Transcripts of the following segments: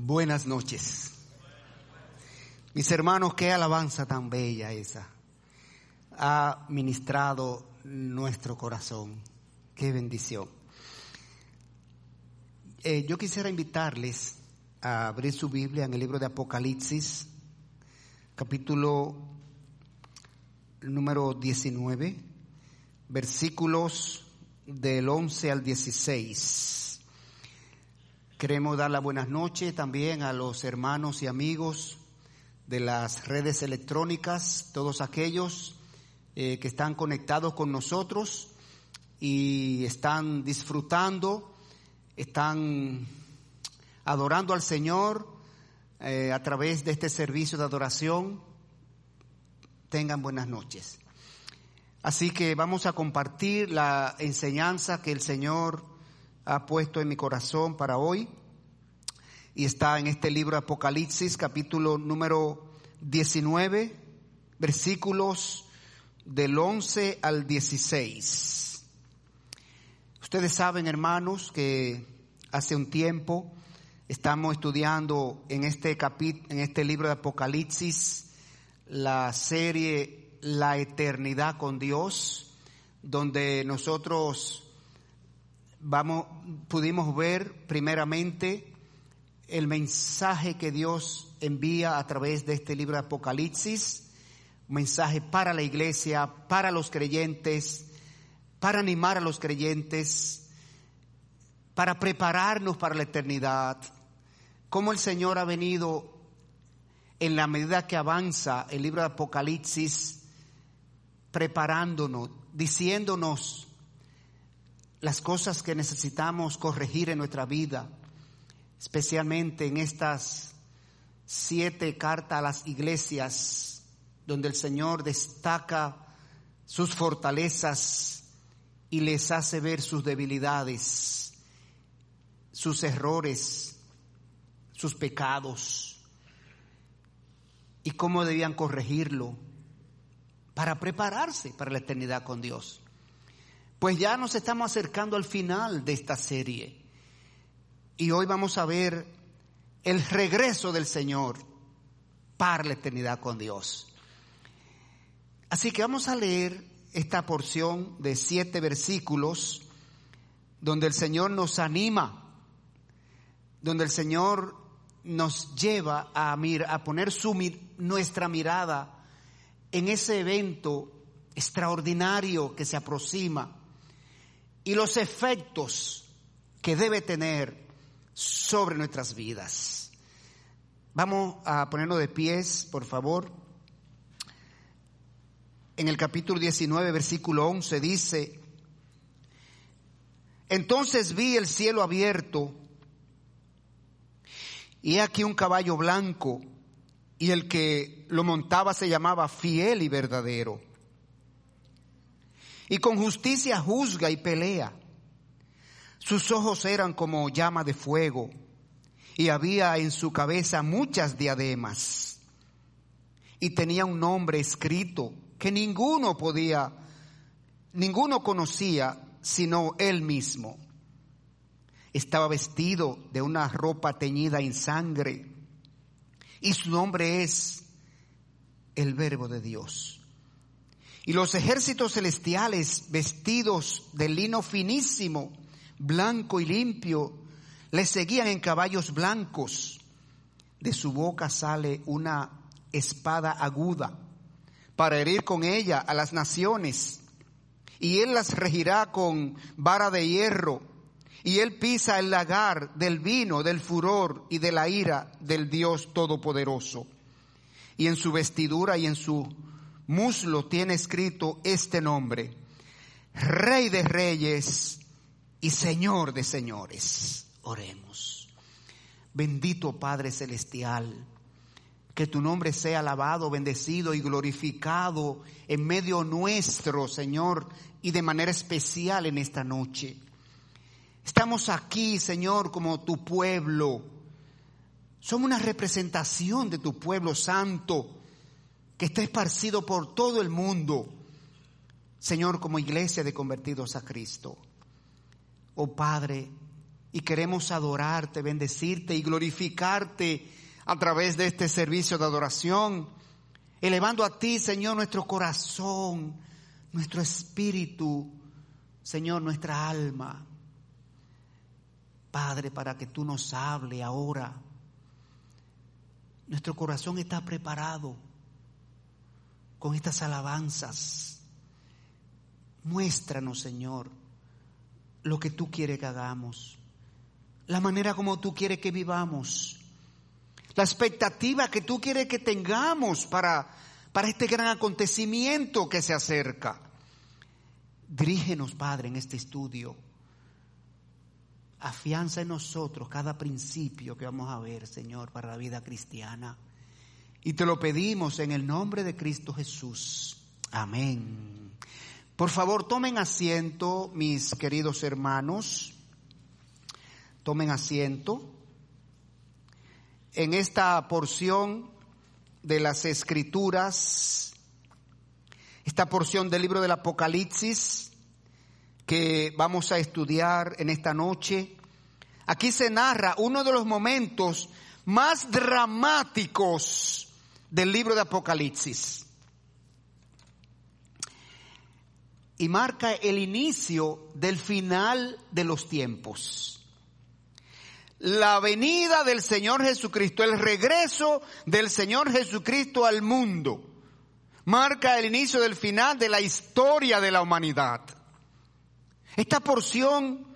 Buenas noches. Mis hermanos, qué alabanza tan bella esa. Ha ministrado nuestro corazón. Qué bendición. Eh, yo quisiera invitarles a abrir su Biblia en el libro de Apocalipsis, capítulo número 19, versículos del 11 al 16. Queremos dar la buenas noches también a los hermanos y amigos de las redes electrónicas, todos aquellos eh, que están conectados con nosotros y están disfrutando, están adorando al Señor eh, a través de este servicio de adoración. Tengan buenas noches. Así que vamos a compartir la enseñanza que el Señor ha puesto en mi corazón para hoy y está en este libro Apocalipsis capítulo número 19 versículos del 11 al 16. Ustedes saben, hermanos, que hace un tiempo estamos estudiando en este en este libro de Apocalipsis la serie La eternidad con Dios, donde nosotros vamos, pudimos ver primeramente el mensaje que Dios envía a través de este libro de Apocalipsis, mensaje para la iglesia, para los creyentes, para animar a los creyentes, para prepararnos para la eternidad, cómo el Señor ha venido en la medida que avanza el libro de Apocalipsis, preparándonos, diciéndonos las cosas que necesitamos corregir en nuestra vida, especialmente en estas siete cartas a las iglesias, donde el Señor destaca sus fortalezas y les hace ver sus debilidades, sus errores, sus pecados y cómo debían corregirlo para prepararse para la eternidad con Dios. Pues ya nos estamos acercando al final de esta serie. Y hoy vamos a ver el regreso del Señor para la eternidad con Dios. Así que vamos a leer esta porción de siete versículos donde el Señor nos anima, donde el Señor nos lleva a, a poner nuestra mirada en ese evento extraordinario que se aproxima y los efectos que debe tener sobre nuestras vidas. Vamos a ponernos de pies, por favor. En el capítulo 19, versículo 11 dice, entonces vi el cielo abierto y aquí un caballo blanco y el que lo montaba se llamaba fiel y verdadero y con justicia juzga y pelea. Sus ojos eran como llama de fuego y había en su cabeza muchas diademas y tenía un nombre escrito que ninguno podía, ninguno conocía sino él mismo. Estaba vestido de una ropa teñida en sangre y su nombre es el verbo de Dios. Y los ejércitos celestiales, vestidos de lino finísimo, blanco y limpio, le seguían en caballos blancos. De su boca sale una espada aguda para herir con ella a las naciones. Y él las regirá con vara de hierro. Y él pisa el lagar del vino, del furor y de la ira del Dios Todopoderoso. Y en su vestidura y en su muslo tiene escrito este nombre, Rey de Reyes y Señor de Señores. Oremos. Bendito Padre Celestial, que tu nombre sea alabado, bendecido y glorificado en medio nuestro, Señor, y de manera especial en esta noche. Estamos aquí, Señor, como tu pueblo. Somos una representación de tu pueblo santo que está esparcido por todo el mundo, Señor, como iglesia de convertidos a Cristo. Oh Padre, y queremos adorarte, bendecirte y glorificarte a través de este servicio de adoración, elevando a ti, Señor, nuestro corazón, nuestro espíritu, Señor, nuestra alma. Padre, para que tú nos hable ahora. Nuestro corazón está preparado con estas alabanzas. Muéstranos, Señor, lo que tú quieres que hagamos, la manera como tú quieres que vivamos, la expectativa que tú quieres que tengamos para, para este gran acontecimiento que se acerca. Dirígenos, Padre, en este estudio. Afianza en nosotros cada principio que vamos a ver, Señor, para la vida cristiana. Y te lo pedimos en el nombre de Cristo Jesús. Amén. Por favor, tomen asiento, mis queridos hermanos. Tomen asiento. En esta porción de las Escrituras, esta porción del libro del Apocalipsis que vamos a estudiar en esta noche, aquí se narra uno de los momentos más dramáticos del libro de Apocalipsis. Y marca el inicio del final de los tiempos. La venida del Señor Jesucristo, el regreso del Señor Jesucristo al mundo, marca el inicio del final de la historia de la humanidad. Esta porción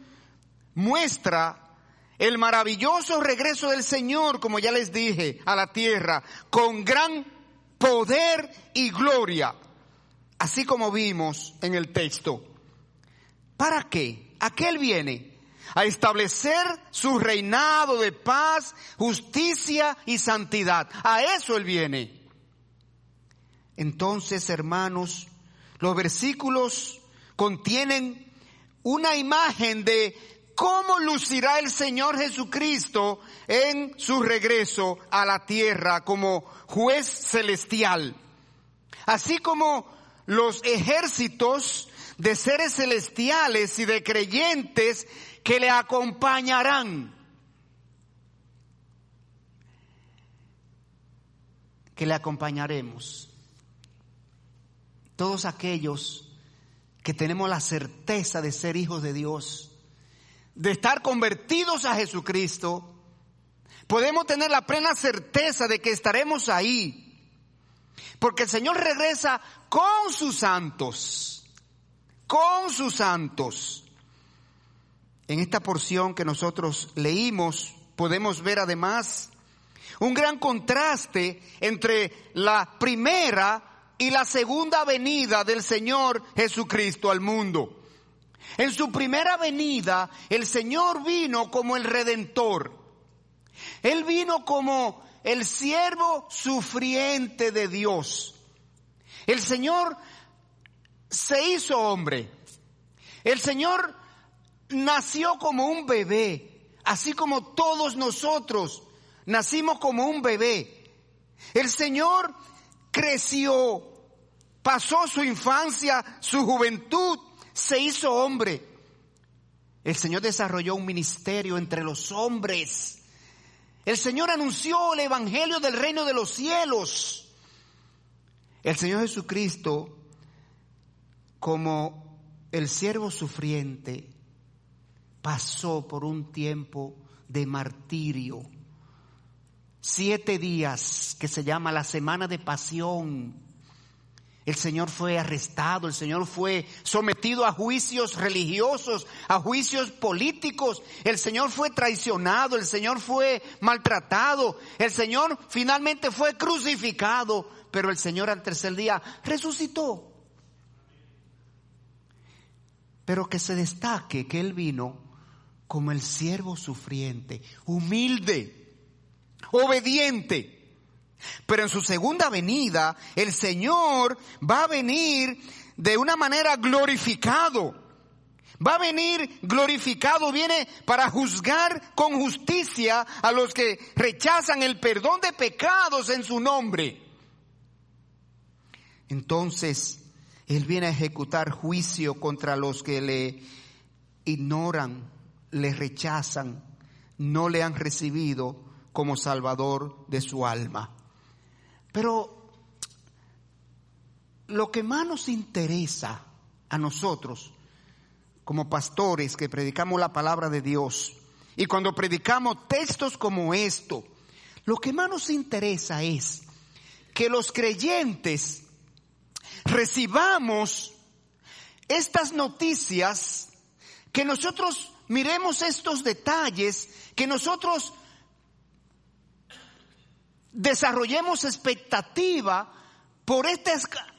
muestra el maravilloso regreso del Señor, como ya les dije, a la tierra, con gran poder y gloria, así como vimos en el texto. ¿Para qué? ¿A qué Él viene? A establecer su reinado de paz, justicia y santidad. A eso Él viene. Entonces, hermanos, los versículos contienen una imagen de cómo lucirá el Señor Jesucristo en su regreso a la tierra como juez celestial. Así como los ejércitos de seres celestiales y de creyentes que le acompañarán. Que le acompañaremos. Todos aquellos que tenemos la certeza de ser hijos de Dios de estar convertidos a Jesucristo, podemos tener la plena certeza de que estaremos ahí. Porque el Señor regresa con sus santos, con sus santos. En esta porción que nosotros leímos podemos ver además un gran contraste entre la primera y la segunda venida del Señor Jesucristo al mundo. En su primera venida, el Señor vino como el redentor. Él vino como el siervo sufriente de Dios. El Señor se hizo hombre. El Señor nació como un bebé, así como todos nosotros nacimos como un bebé. El Señor creció, pasó su infancia, su juventud se hizo hombre. El Señor desarrolló un ministerio entre los hombres. El Señor anunció el Evangelio del reino de los cielos. El Señor Jesucristo, como el siervo sufriente, pasó por un tiempo de martirio. Siete días que se llama la semana de pasión el Señor fue arrestado, el Señor fue sometido a juicios religiosos, a juicios políticos, el Señor fue traicionado, el Señor fue maltratado, el Señor finalmente fue crucificado, pero el Señor al tercer día resucitó. Pero que se destaque que Él vino como el siervo sufriente, humilde, obediente pero en su segunda venida, el Señor va a venir de una manera glorificado. Va a venir glorificado, viene para juzgar con justicia a los que rechazan el perdón de pecados en su nombre. Entonces, Él viene a ejecutar juicio contra los que le ignoran, le rechazan, no le han recibido como Salvador de su alma. Pero lo que más nos interesa a nosotros, como pastores que predicamos la palabra de Dios, y cuando predicamos textos como esto, lo que más nos interesa es que los creyentes recibamos estas noticias, que nosotros miremos estos detalles, que nosotros desarrollemos expectativa por,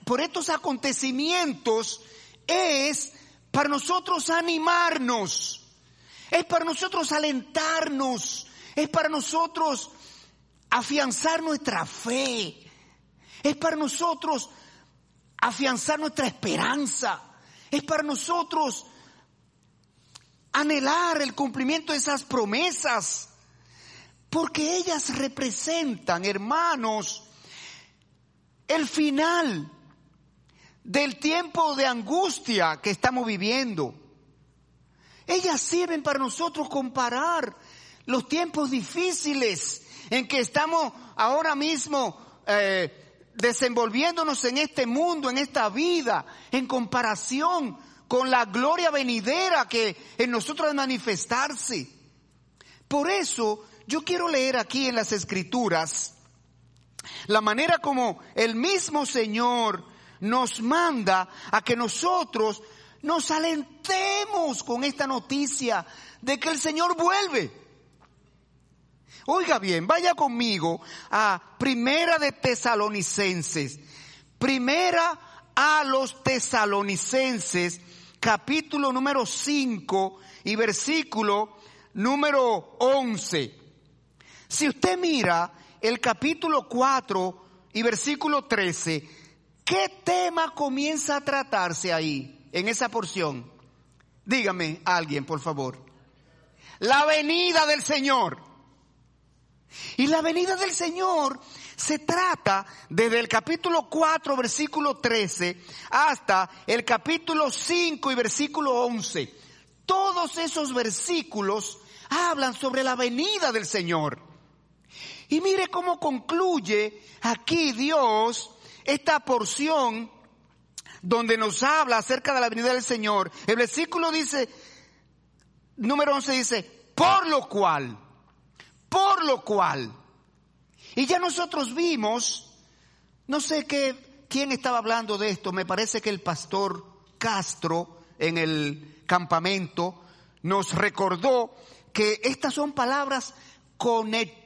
por estos acontecimientos, es para nosotros animarnos, es para nosotros alentarnos, es para nosotros afianzar nuestra fe, es para nosotros afianzar nuestra esperanza, es para nosotros anhelar el cumplimiento de esas promesas, porque ellas representan, hermanos, el final del tiempo de angustia que estamos viviendo. Ellas sirven para nosotros comparar los tiempos difíciles en que estamos ahora mismo eh, desenvolviéndonos en este mundo, en esta vida, en comparación con la gloria venidera que en nosotros de manifestarse. Por eso yo quiero leer aquí en las escrituras la manera como el mismo Señor nos manda a que nosotros nos alentemos con esta noticia de que el Señor vuelve. Oiga bien, vaya conmigo a Primera de Tesalonicenses. Primera a los Tesalonicenses, capítulo número 5 y versículo número 11. Si usted mira el capítulo 4 y versículo 13, ¿qué tema comienza a tratarse ahí, en esa porción? Dígame alguien, por favor. La venida del Señor. Y la venida del Señor se trata desde el capítulo 4, versículo 13, hasta el capítulo 5 y versículo 11. Todos esos versículos hablan sobre la venida del Señor. Y mire cómo concluye aquí Dios esta porción donde nos habla acerca de la venida del Señor. El versículo dice, número 11 dice, por lo cual, por lo cual. Y ya nosotros vimos, no sé qué, quién estaba hablando de esto, me parece que el pastor Castro en el campamento nos recordó que estas son palabras conectadas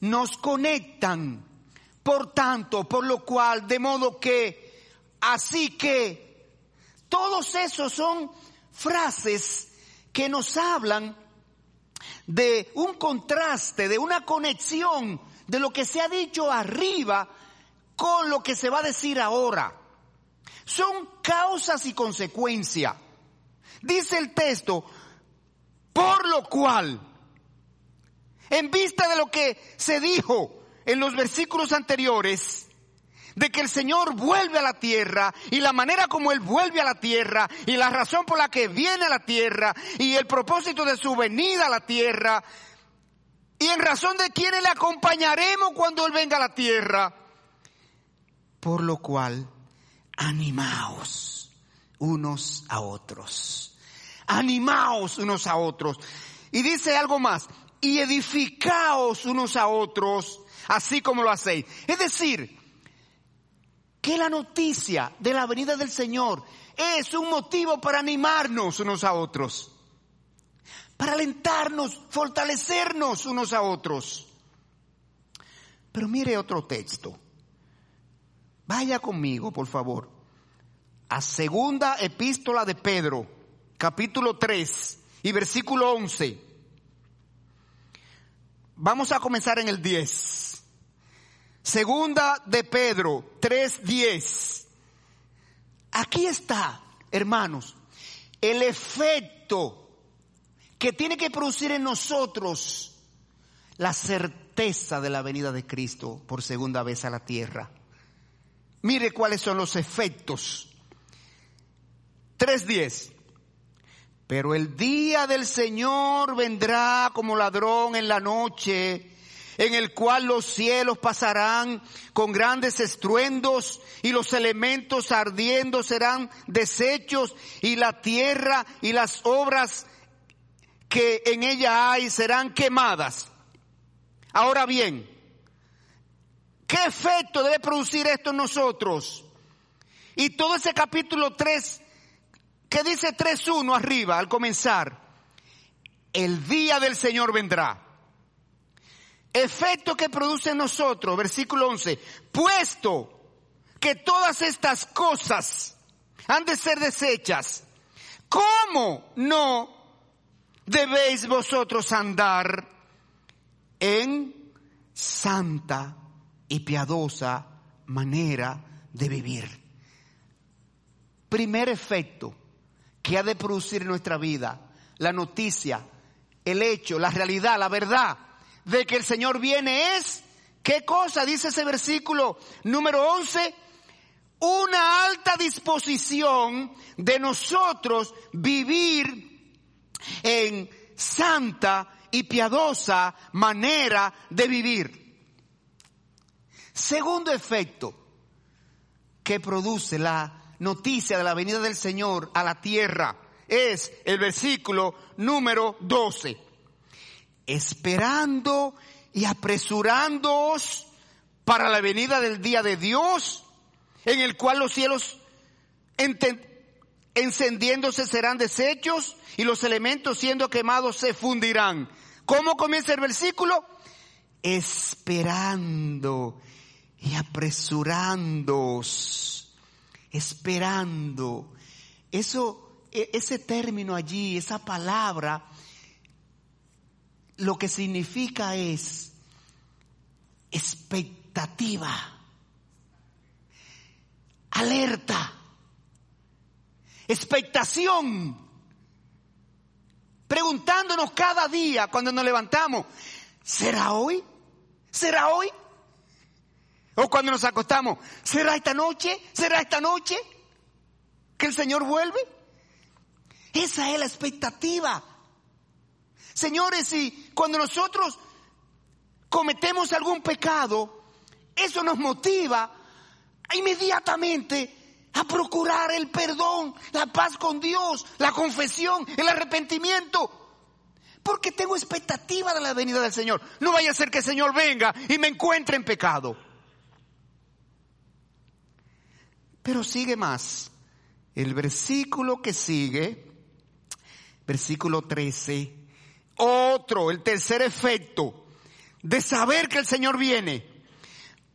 nos conectan. Por tanto, por lo cual, de modo que, así que, todos esos son frases que nos hablan de un contraste, de una conexión de lo que se ha dicho arriba con lo que se va a decir ahora. Son causas y consecuencias. Dice el texto, por lo cual, en vista de lo que se dijo en los versículos anteriores, de que el Señor vuelve a la tierra y la manera como Él vuelve a la tierra y la razón por la que viene a la tierra y el propósito de su venida a la tierra y en razón de quienes le acompañaremos cuando Él venga a la tierra. Por lo cual, animaos unos a otros. Animaos unos a otros. Y dice algo más, y edificaos unos a otros, así como lo hacéis. Es decir, que la noticia de la venida del Señor es un motivo para animarnos unos a otros, para alentarnos, fortalecernos unos a otros. Pero mire otro texto. Vaya conmigo, por favor, a segunda epístola de Pedro, capítulo 3 y versículo 11. Vamos a comenzar en el 10. Segunda de Pedro 3:10. Aquí está, hermanos, el efecto que tiene que producir en nosotros la certeza de la venida de Cristo por segunda vez a la tierra. Mire cuáles son los efectos. 3.10. Pero el día del Señor vendrá como ladrón en la noche, en el cual los cielos pasarán con grandes estruendos y los elementos ardiendo serán deshechos y la tierra y las obras que en ella hay serán quemadas. Ahora bien, ¿qué efecto debe producir esto en nosotros? Y todo ese capítulo 3 que dice 3.1 arriba al comenzar, el día del Señor vendrá. Efecto que produce en nosotros, versículo 11, puesto que todas estas cosas han de ser desechas, ¿cómo no debéis vosotros andar en santa y piadosa manera de vivir? Primer efecto, que ha de producir en nuestra vida la noticia, el hecho, la realidad, la verdad de que el Señor viene es, ¿qué cosa? Dice ese versículo número 11, una alta disposición de nosotros vivir en santa y piadosa manera de vivir. Segundo efecto que produce la noticia de la venida del Señor a la tierra es el versículo número 12. Esperando y apresurándoos para la venida del día de Dios, en el cual los cielos encendiéndose serán deshechos y los elementos siendo quemados se fundirán. ¿Cómo comienza el versículo? Esperando y apresurándoos esperando. Eso, e, ese término allí, esa palabra, lo que significa es expectativa, alerta, expectación, preguntándonos cada día cuando nos levantamos, ¿será hoy? ¿Será hoy? O cuando nos acostamos, ¿será esta noche? ¿Será esta noche que el Señor vuelve? Esa es la expectativa. Señores, y cuando nosotros cometemos algún pecado, eso nos motiva inmediatamente a procurar el perdón, la paz con Dios, la confesión, el arrepentimiento. Porque tengo expectativa de la venida del Señor. No vaya a ser que el Señor venga y me encuentre en pecado. Pero sigue más. El versículo que sigue, versículo 13, otro, el tercer efecto de saber que el Señor viene.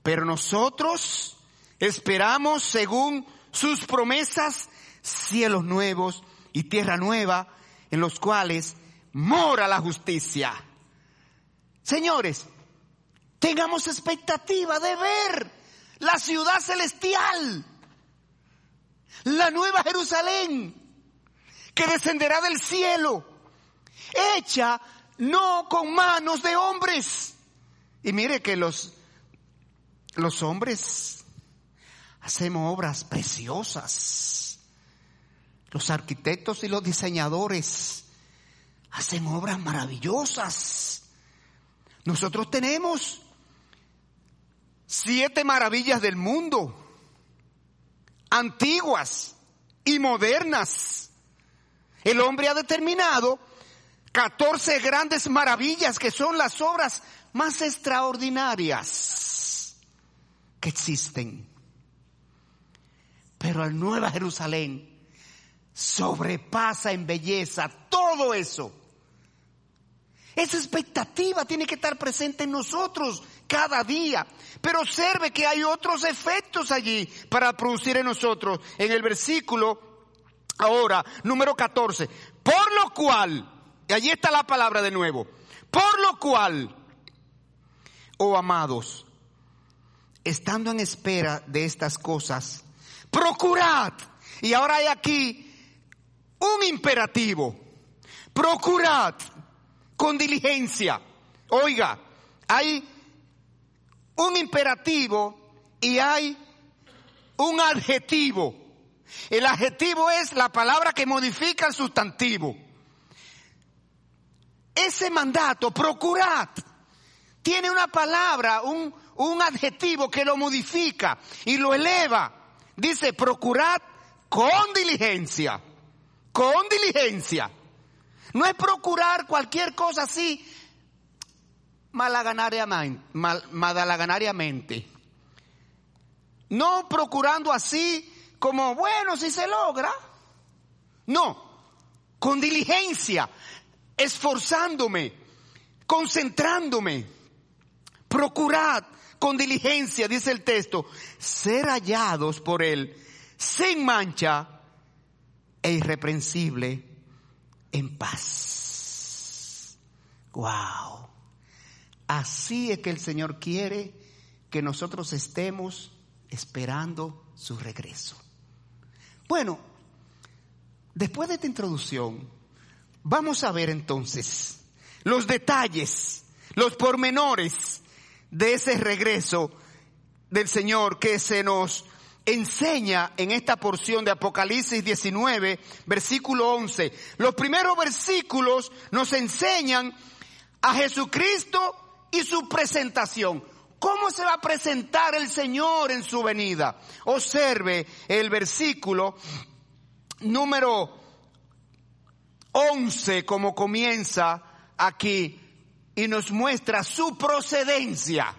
Pero nosotros esperamos según sus promesas cielos nuevos y tierra nueva en los cuales mora la justicia. Señores, tengamos expectativa de ver la ciudad celestial la nueva Jerusalén, que descenderá del cielo, hecha no con manos de hombres. Y mire que los, los hombres hacemos obras preciosas. Los arquitectos y los diseñadores hacen obras maravillosas. Nosotros tenemos siete maravillas del mundo antiguas y modernas. El hombre ha determinado 14 grandes maravillas que son las obras más extraordinarias que existen. Pero el Nueva Jerusalén sobrepasa en belleza todo eso. Esa expectativa tiene que estar presente en nosotros cada día. Pero observe que hay otros efectos allí para producir en nosotros. En el versículo, ahora, número 14. Por lo cual, y allí está la palabra de nuevo. Por lo cual, oh amados, estando en espera de estas cosas, procurad. Y ahora hay aquí un imperativo. Procurad con diligencia. Oiga, hay un imperativo y hay un adjetivo. El adjetivo es la palabra que modifica el sustantivo. ese mandato, procurad, tiene una palabra, un, un adjetivo que lo modifica y lo eleva. Dice, procurad con diligencia, con diligencia. No es procurar cualquier cosa así malaganariamente. No procurando así como, bueno, si se logra. No, con diligencia, esforzándome, concentrándome. Procurad con diligencia, dice el texto, ser hallados por Él sin mancha e irreprensible en paz. Wow. Así es que el Señor quiere que nosotros estemos esperando su regreso. Bueno, después de esta introducción, vamos a ver entonces los detalles, los pormenores de ese regreso del Señor que se nos enseña en esta porción de Apocalipsis 19, versículo 11. Los primeros versículos nos enseñan a Jesucristo y su presentación. ¿Cómo se va a presentar el Señor en su venida? Observe el versículo número 11 como comienza aquí y nos muestra su procedencia.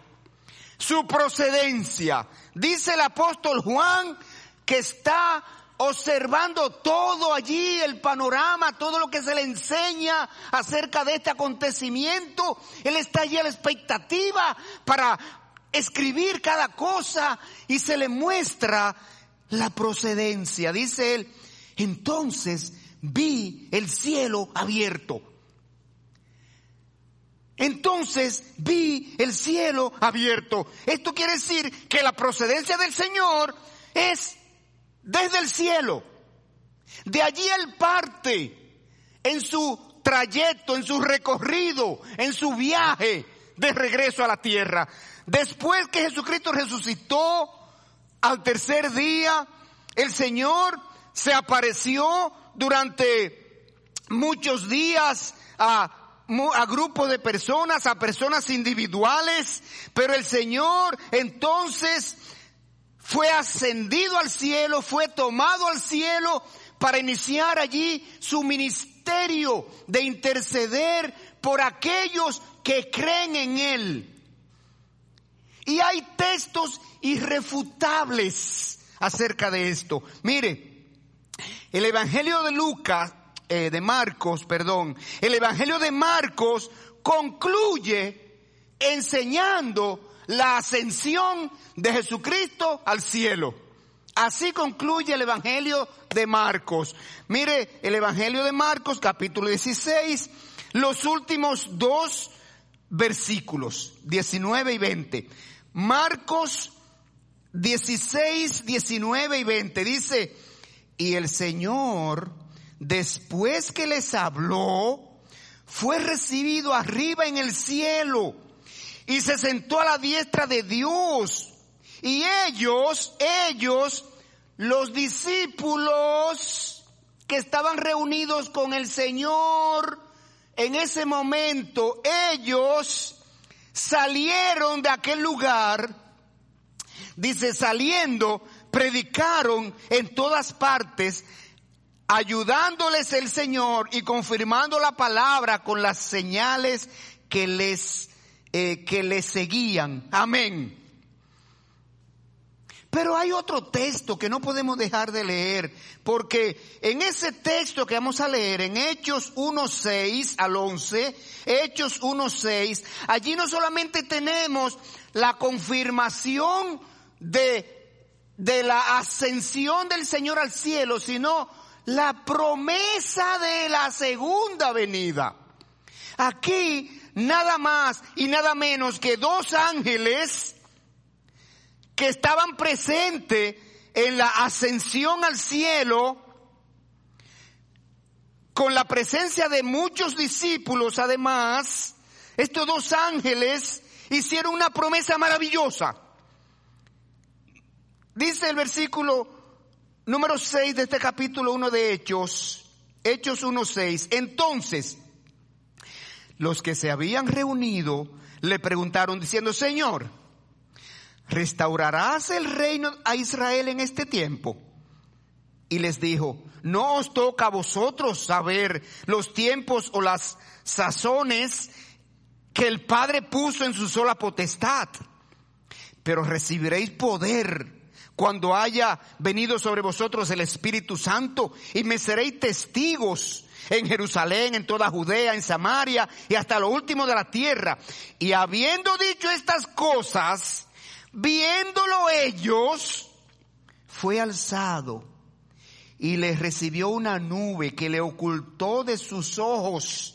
Su procedencia. Dice el apóstol Juan que está observando todo allí, el panorama, todo lo que se le enseña acerca de este acontecimiento. Él está allí a la expectativa para escribir cada cosa y se le muestra la procedencia. Dice él, entonces vi el cielo abierto. Entonces vi el cielo abierto. Esto quiere decir que la procedencia del Señor es desde el cielo. De allí Él parte en su trayecto, en su recorrido, en su viaje de regreso a la tierra. Después que Jesucristo resucitó al tercer día, el Señor se apareció durante muchos días a a grupos de personas, a personas individuales, pero el Señor entonces fue ascendido al cielo, fue tomado al cielo para iniciar allí su ministerio de interceder por aquellos que creen en Él. Y hay textos irrefutables acerca de esto. Mire, el Evangelio de Lucas, eh, de Marcos, perdón, el Evangelio de Marcos concluye enseñando la ascensión de Jesucristo al cielo. Así concluye el Evangelio de Marcos. Mire, el Evangelio de Marcos, capítulo 16, los últimos dos versículos, 19 y 20. Marcos 16, 19 y 20 dice, y el Señor, después que les habló, fue recibido arriba en el cielo y se sentó a la diestra de Dios. Y ellos, ellos, los discípulos que estaban reunidos con el Señor en ese momento, ellos salieron de aquel lugar, dice, saliendo, predicaron en todas partes, ayudándoles el Señor y confirmando la palabra con las señales que les eh, que le seguían. Amén. Pero hay otro texto que no podemos dejar de leer, porque en ese texto que vamos a leer, en Hechos 1.6 al 11, Hechos 1.6, allí no solamente tenemos la confirmación de, de la ascensión del Señor al cielo, sino la promesa de la segunda venida. Aquí nada más y nada menos que dos ángeles que estaban presentes en la ascensión al cielo con la presencia de muchos discípulos además, estos dos ángeles hicieron una promesa maravillosa. Dice el versículo número 6 de este capítulo 1 de Hechos, Hechos 1.6, entonces, Los que se habían reunido le preguntaron diciendo, Señor, ¿restaurarás el reino a Israel en este tiempo? Y les dijo, no os toca a vosotros saber los tiempos o las sazones que el Padre puso en su sola potestad, pero recibiréis poder cuando haya venido sobre vosotros el Espíritu Santo y me seréis testigos en Jerusalén, en toda Judea, en Samaria y hasta lo último de la tierra. Y habiendo dicho estas cosas, viéndolo ellos, fue alzado y les recibió una nube que le ocultó de sus ojos.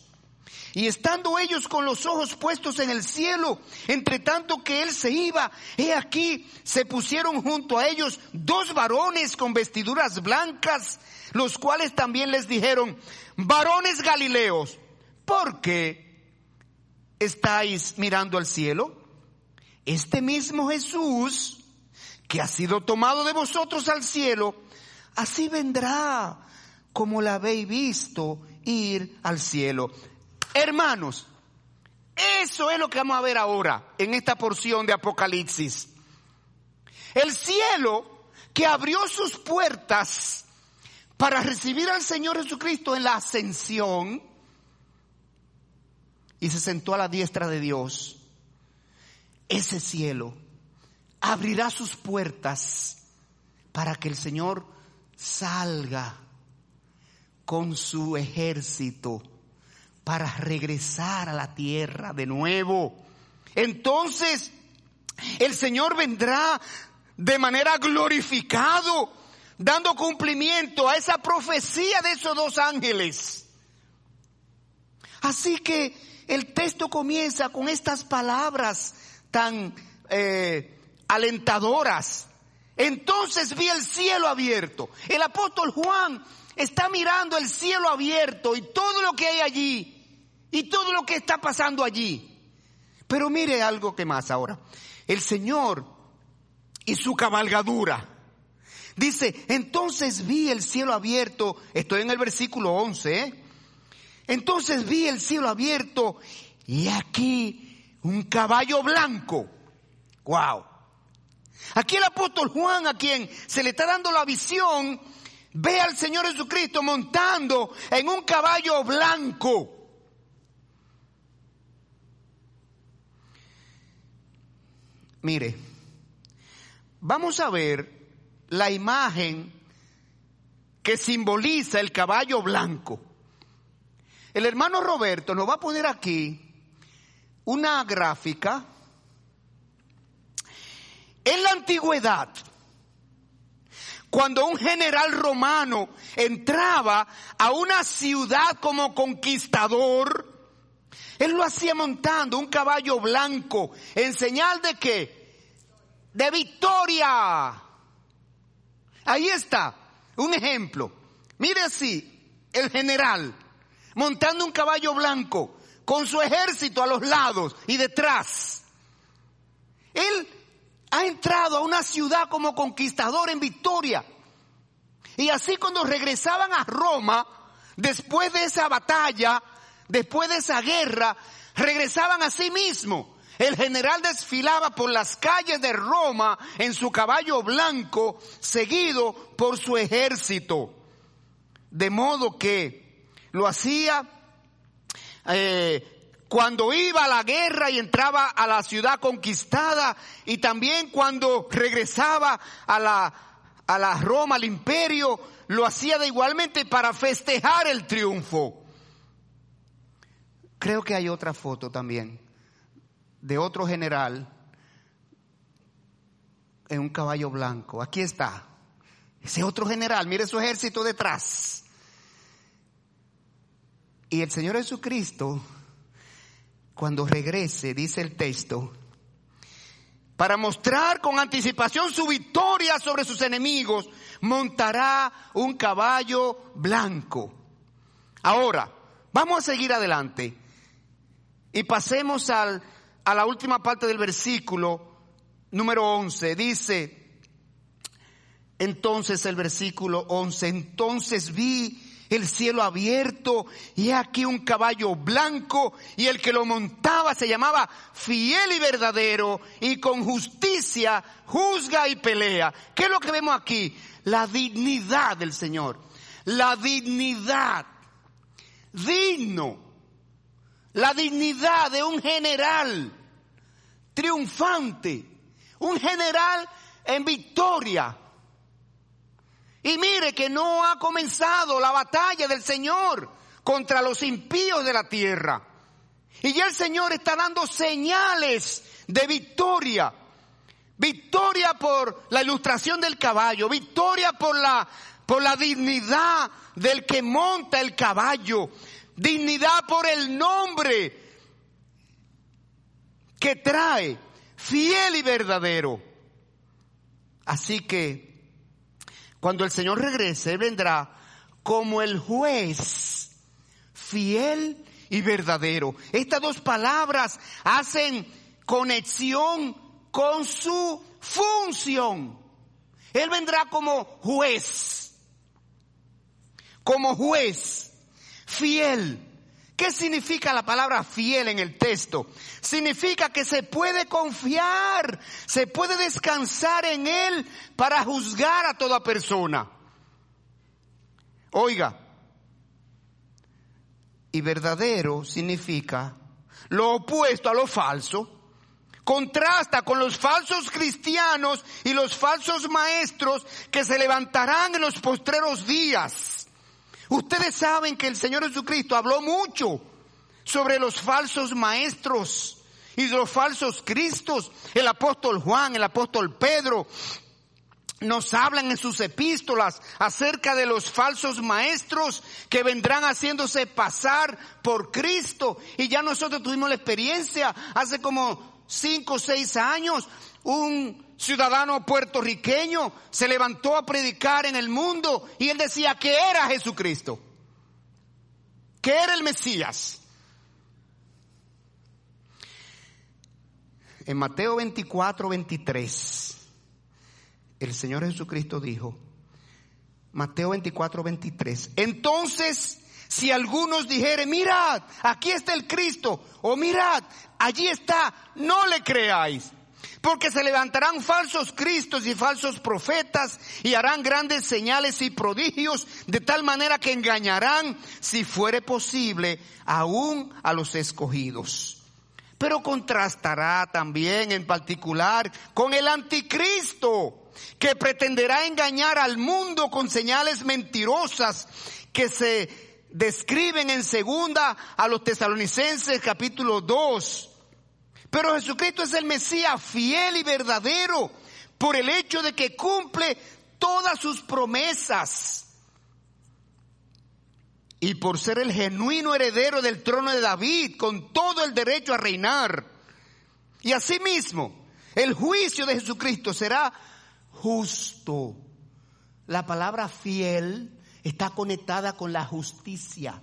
Y estando ellos con los ojos puestos en el cielo, entre tanto que él se iba, he aquí, se pusieron junto a ellos dos varones con vestiduras blancas, los cuales también les dijeron, varones galileos, ¿por qué estáis mirando al cielo? Este mismo Jesús, que ha sido tomado de vosotros al cielo, así vendrá como la habéis visto ir al cielo. Hermanos, eso es lo que vamos a ver ahora en esta porción de Apocalipsis. El cielo que abrió sus puertas para recibir al Señor Jesucristo en la ascensión y se sentó a la diestra de Dios. Ese cielo abrirá sus puertas para que el Señor salga con su ejército para regresar a la tierra de nuevo. Entonces, el Señor vendrá de manera glorificado, dando cumplimiento a esa profecía de esos dos ángeles. Así que el texto comienza con estas palabras tan eh, alentadoras. Entonces vi el cielo abierto. El apóstol Juan está mirando el cielo abierto y todo lo que hay allí y todo lo que está pasando allí. Pero mire algo que más ahora. El Señor y su cabalgadura. Dice, entonces vi el cielo abierto, estoy en el versículo 11, ¿eh? entonces vi el cielo abierto y aquí un caballo blanco. Wow. Aquí el apóstol Juan, a quien se le está dando la visión, ve al Señor Jesucristo montando en un caballo blanco. Mire, vamos a ver la imagen que simboliza el caballo blanco. El hermano Roberto nos va a poner aquí una gráfica. En la antigüedad, cuando un general romano entraba a una ciudad como conquistador, él lo hacía montando un caballo blanco en señal de qué? De victoria. Ahí está, un ejemplo. Mire así, el general montando un caballo blanco con su ejército a los lados y detrás. Él ha entrado a una ciudad como conquistador en victoria. Y así cuando regresaban a Roma, después de esa batalla, después de esa guerra, regresaban a sí mismo. El general desfilaba por las calles de Roma en su caballo blanco, seguido por su ejército. De modo que lo hacía eh, cuando iba a la guerra y entraba a la ciudad conquistada y también cuando regresaba a la, a la Roma, al imperio, lo hacía de igualmente para festejar el triunfo. Creo que hay otra foto también de otro general en un caballo blanco. Aquí está. Ese otro general, mire su ejército detrás. Y el Señor Jesucristo cuando regrese, dice el texto, para mostrar con anticipación su victoria sobre sus enemigos, montará un caballo blanco. Ahora, vamos a seguir adelante y pasemos al, a la última parte del versículo número 11. Dice, entonces el versículo 11, entonces vi el cielo abierto y aquí un caballo blanco y el que lo montaba se llamaba fiel y verdadero y con justicia juzga y pelea. ¿Qué es lo que vemos aquí? La dignidad del Señor. La dignidad. Digno. La dignidad de un general triunfante. Un general en victoria y mire que no ha comenzado la batalla del Señor contra los impíos de la tierra. Y ya el Señor está dando señales de victoria. Victoria por la ilustración del caballo, victoria por la, por la dignidad del que monta el caballo, dignidad por el nombre que trae, fiel y verdadero. Así que cuando el Señor regrese, vendrá como el juez fiel y verdadero. Estas dos palabras hacen conexión con su función. Él vendrá como juez, como juez fiel ¿Qué significa la palabra fiel en el texto? Significa que se puede confiar, se puede descansar en Él para juzgar a toda persona. Oiga, y verdadero significa lo opuesto a lo falso. Contrasta con los falsos cristianos y los falsos maestros que se levantarán en los postreros días Ustedes saben que el Señor Jesucristo habló mucho sobre los falsos maestros y los falsos cristos. El apóstol Juan, el apóstol Pedro, nos hablan en sus epístolas acerca de los falsos maestros que vendrán haciéndose pasar por Cristo. Y ya nosotros tuvimos la experiencia hace como cinco o seis años. Un ciudadano puertorriqueño, se levantó a predicar en el mundo y él decía que era Jesucristo, que era el Mesías. En Mateo 24, 23, el Señor Jesucristo dijo, Mateo 24, 23, entonces si algunos dijeren, mirad, aquí está el Cristo, o mirad, allí está, no le creáis porque se levantarán falsos cristos y falsos profetas y harán grandes señales y prodigios de tal manera que engañarán, si fuere posible, aún a los escogidos. Pero contrastará también en particular con el anticristo, que pretenderá engañar al mundo con señales mentirosas que se describen en segunda a los tesalonicenses capítulo 2 pero Jesucristo es el Mesías fiel y verdadero por el hecho de que cumple todas sus promesas. Y por ser el genuino heredero del trono de David, con todo el derecho a reinar. Y asimismo, el juicio de Jesucristo será justo. La palabra fiel está conectada con la justicia.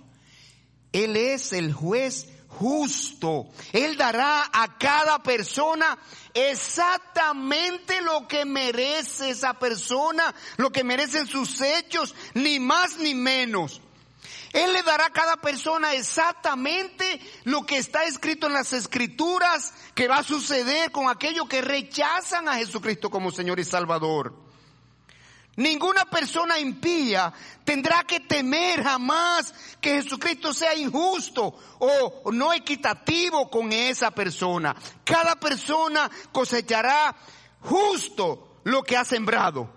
Él es el juez justo. Él dará a cada persona exactamente lo que merece esa persona, lo que merecen sus hechos, ni más ni menos. Él le dará a cada persona exactamente lo que está escrito en las escrituras que va a suceder con aquellos que rechazan a Jesucristo como Señor y Salvador. Ninguna persona impía tendrá que temer jamás que Jesucristo sea injusto o no equitativo con esa persona. Cada persona cosechará justo lo que ha sembrado.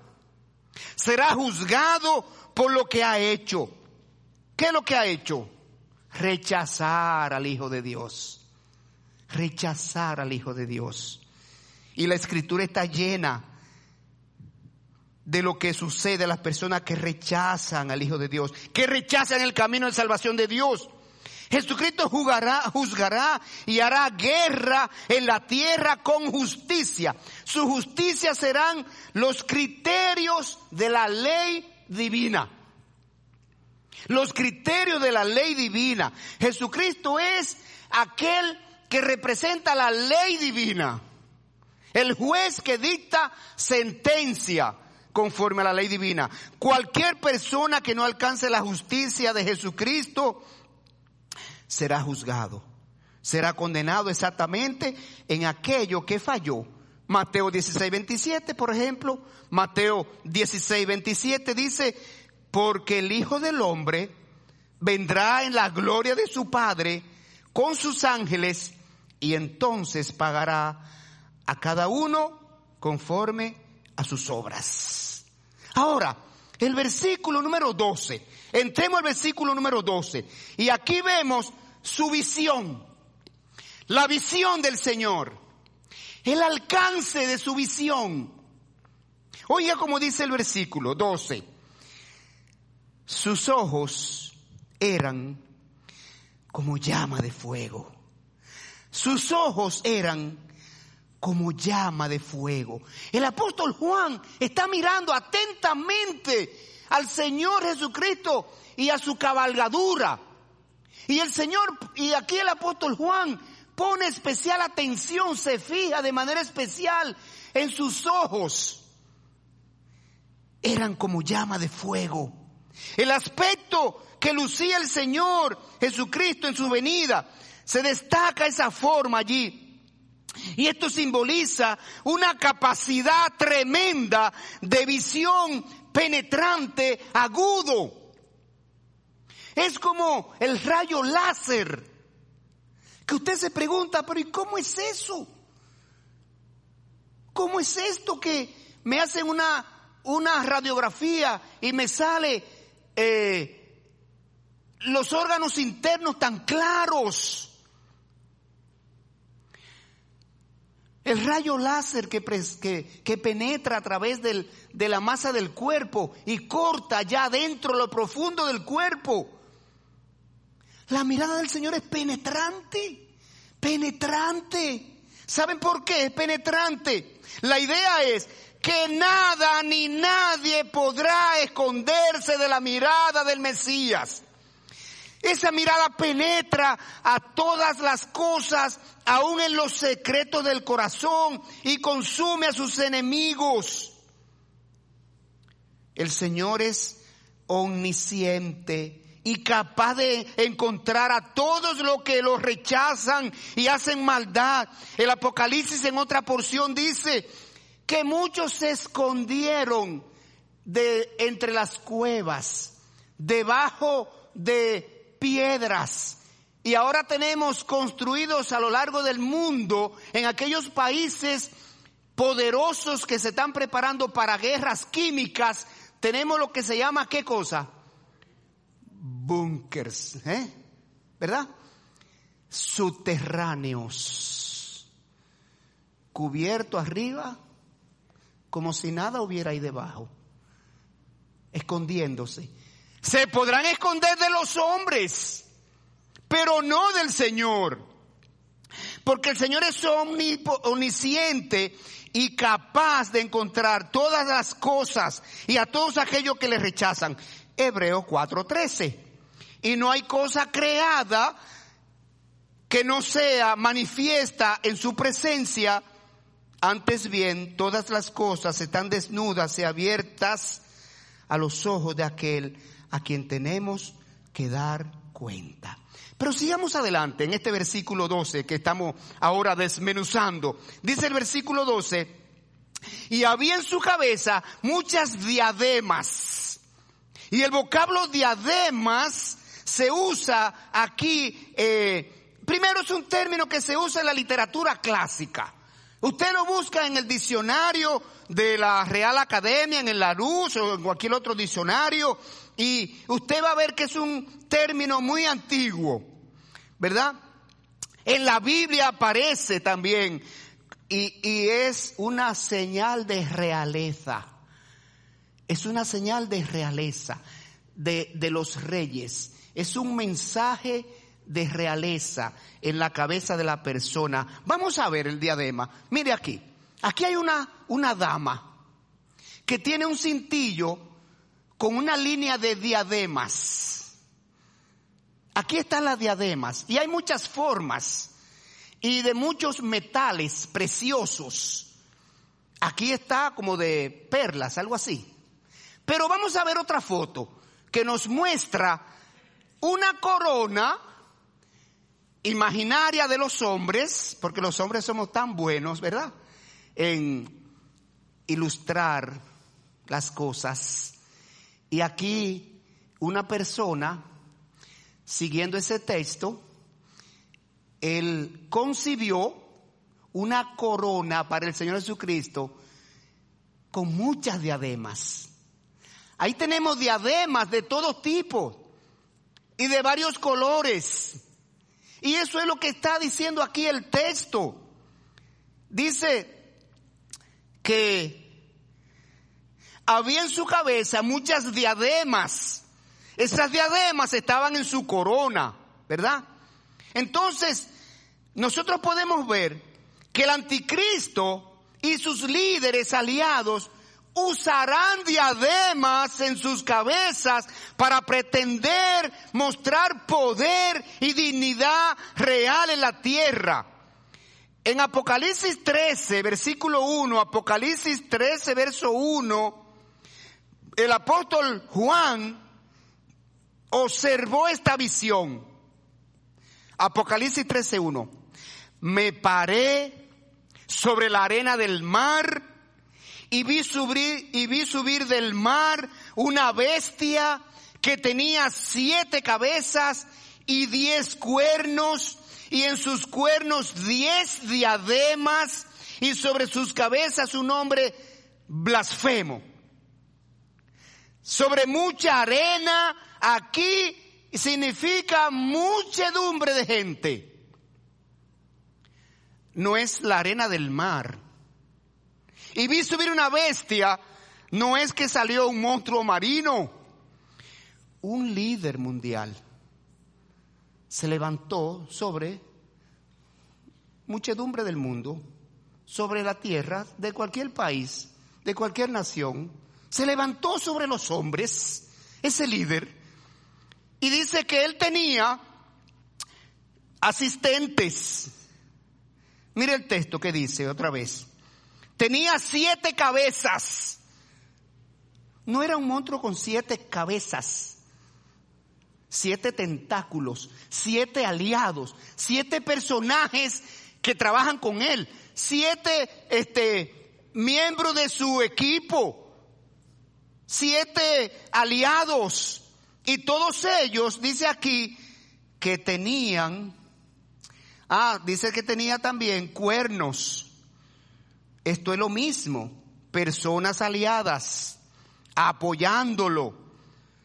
Será juzgado por lo que ha hecho. ¿Qué es lo que ha hecho? Rechazar al Hijo de Dios. Rechazar al Hijo de Dios. Y la escritura está llena de lo que sucede a las personas que rechazan al Hijo de Dios, que rechazan el camino de salvación de Dios. Jesucristo juzgará, y hará guerra en la tierra con justicia. Su justicia serán los criterios de la ley divina. Los criterios de la ley divina. Jesucristo es aquel que representa la ley divina. El juez que dicta sentencia conforme a la ley divina. Cualquier persona que no alcance la justicia de Jesucristo será juzgado, será condenado exactamente en aquello que falló. Mateo 16, 27, por ejemplo, Mateo 16, 27 dice, porque el Hijo del Hombre vendrá en la gloria de su Padre con sus ángeles y entonces pagará a cada uno conforme a sus obras. Ahora, el versículo número 12. Entremos al versículo número 12. Y aquí vemos su visión. La visión del Señor. El alcance de su visión. Oiga como dice el versículo 12. Sus ojos eran como llama de fuego. Sus ojos eran como llama de fuego. El apóstol Juan está mirando atentamente al Señor Jesucristo y a su cabalgadura. Y el Señor, y aquí el apóstol Juan pone especial atención, se fija de manera especial en sus ojos. Eran como llama de fuego. El aspecto que lucía el Señor Jesucristo en su venida, se destaca esa forma allí. Y esto simboliza una capacidad tremenda de visión penetrante, agudo. Es como el rayo láser. Que usted se pregunta, pero ¿y cómo es eso? ¿Cómo es esto que me hacen una, una radiografía y me sale eh, los órganos internos tan claros? El rayo láser que, que, penetra a través del, de la masa del cuerpo y corta ya dentro lo profundo del cuerpo. La mirada del Señor es penetrante, penetrante. ¿Saben por qué es penetrante? La idea es que nada ni nadie podrá esconderse de la mirada del Mesías. Esa mirada penetra a todas las cosas, aún en los secretos del corazón, y consume a sus enemigos. El Señor es omnisciente y capaz de encontrar a todos los que lo rechazan y hacen maldad. El Apocalipsis en otra porción dice que muchos se escondieron de entre las cuevas, debajo de piedras. Y ahora tenemos construidos a lo largo del mundo, en aquellos países poderosos que se están preparando para guerras químicas, tenemos lo que se llama, ¿qué cosa? Bunkers, ¿eh? ¿Verdad? Subterráneos, cubierto arriba, como si nada hubiera ahí debajo, escondiéndose. Se podrán esconder de los hombres, pero no del Señor. Porque el Señor es omnisciente y capaz de encontrar todas las cosas y a todos aquellos que le rechazan. Hebreo 4:13. Y no hay cosa creada que no sea manifiesta en su presencia. Antes bien, todas las cosas están desnudas y abiertas a los ojos de aquel a quien tenemos que dar cuenta. Pero sigamos adelante en este versículo 12 que estamos ahora desmenuzando. Dice el versículo 12, y había en su cabeza muchas diademas. Y el vocablo diademas se usa aquí, eh, primero es un término que se usa en la literatura clásica. Usted lo busca en el diccionario de la Real Academia, en el Larousse o en cualquier otro diccionario, y usted va a ver que es un término muy antiguo, ¿verdad? En la Biblia aparece también y, y, es una señal de realeza. Es una señal de realeza de, de los reyes. Es un mensaje de realeza en la cabeza de la persona. Vamos a ver el diadema. Mire aquí. Aquí hay una, una dama que tiene un cintillo con una línea de diademas. Aquí están las diademas y hay muchas formas y de muchos metales preciosos. Aquí está como de perlas, algo así. Pero vamos a ver otra foto que nos muestra una corona imaginaria de los hombres, porque los hombres somos tan buenos, ¿verdad? En ilustrar las cosas. Y aquí una persona, siguiendo ese texto, él concibió una corona para el Señor Jesucristo con muchas diademas. Ahí tenemos diademas de todo tipo y de varios colores. Y eso es lo que está diciendo aquí el texto. Dice que había en su cabeza muchas diademas. Esas diademas estaban en su corona, ¿verdad? Entonces, nosotros podemos ver que el anticristo y sus líderes aliados usarán diademas en sus cabezas para pretender mostrar poder y dignidad real en la tierra. En Apocalipsis 13, versículo 1, Apocalipsis 13, verso 1, el apóstol Juan observó esta visión. Apocalipsis 13, 1. Me paré sobre la arena del mar y vi subir, y vi subir del mar una bestia que tenía siete cabezas y diez cuernos y en sus cuernos diez diademas y sobre sus cabezas un hombre blasfemo. Sobre mucha arena, aquí significa muchedumbre de gente no es la arena del mar. Y vi subir una bestia, no es que salió un monstruo marino, un líder mundial se levantó sobre muchedumbre del mundo, sobre la tierra de cualquier país, de cualquier nación, se levantó sobre los hombres, ese líder, y dice que él tenía asistentes, Mire el texto que dice otra vez. Tenía siete cabezas. No era un monstruo con siete cabezas. Siete tentáculos, siete aliados, siete personajes que trabajan con él, siete este, miembros de su equipo, siete aliados. Y todos ellos, dice aquí, que tenían Ah, dice que tenía también cuernos. Esto es lo mismo. Personas aliadas apoyándolo